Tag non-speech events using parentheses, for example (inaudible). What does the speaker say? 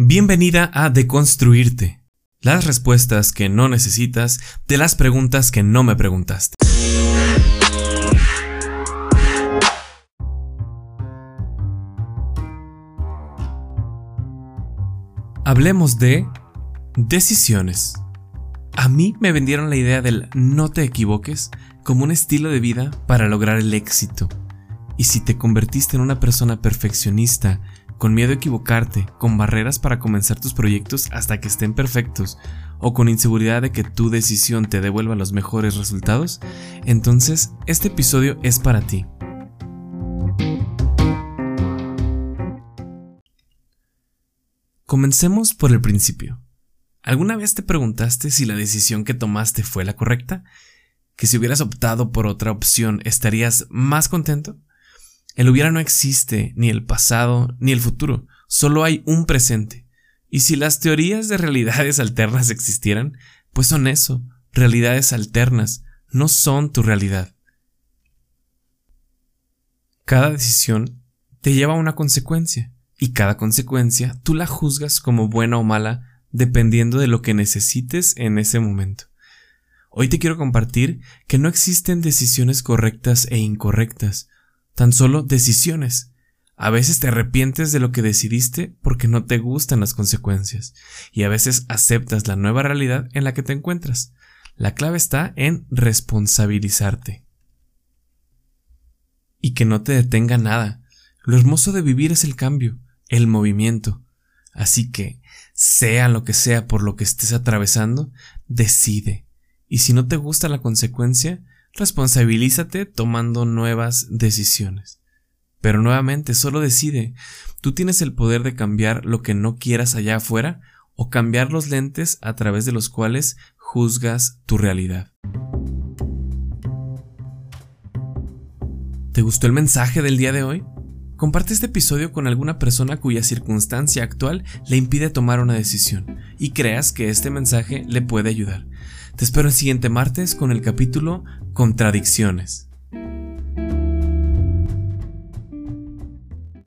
Bienvenida a Deconstruirte. Las respuestas que no necesitas de las preguntas que no me preguntaste. Hablemos de decisiones. A mí me vendieron la idea del no te equivoques como un estilo de vida para lograr el éxito. Y si te convertiste en una persona perfeccionista, con miedo a equivocarte, con barreras para comenzar tus proyectos hasta que estén perfectos, o con inseguridad de que tu decisión te devuelva los mejores resultados, entonces este episodio es para ti. Comencemos por el principio. ¿Alguna vez te preguntaste si la decisión que tomaste fue la correcta? ¿Que si hubieras optado por otra opción estarías más contento? El hubiera no existe, ni el pasado, ni el futuro, solo hay un presente. Y si las teorías de realidades (laughs) alternas existieran, pues son eso, realidades alternas, no son tu realidad. Cada decisión te lleva a una consecuencia y cada consecuencia tú la juzgas como buena o mala dependiendo de lo que necesites en ese momento. Hoy te quiero compartir que no existen decisiones correctas e incorrectas, tan solo decisiones. A veces te arrepientes de lo que decidiste porque no te gustan las consecuencias, y a veces aceptas la nueva realidad en la que te encuentras. La clave está en responsabilizarte. Y que no te detenga nada. Lo hermoso de vivir es el cambio el movimiento. Así que, sea lo que sea por lo que estés atravesando, decide. Y si no te gusta la consecuencia, responsabilízate tomando nuevas decisiones. Pero nuevamente, solo decide. Tú tienes el poder de cambiar lo que no quieras allá afuera o cambiar los lentes a través de los cuales juzgas tu realidad. ¿Te gustó el mensaje del día de hoy? Comparte este episodio con alguna persona cuya circunstancia actual le impide tomar una decisión y creas que este mensaje le puede ayudar. Te espero el siguiente martes con el capítulo Contradicciones.